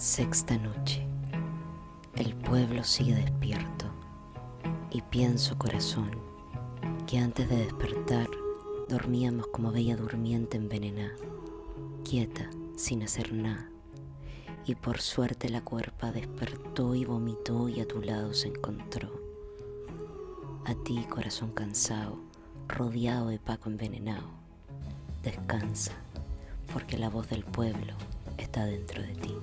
Sexta noche. El pueblo sigue despierto y pienso, corazón, que antes de despertar dormíamos como bella durmiente envenenada, quieta, sin hacer nada. Y por suerte la cuerpa despertó y vomitó y a tu lado se encontró. A ti, corazón cansado, rodeado de Paco envenenado, descansa, porque la voz del pueblo está dentro de ti.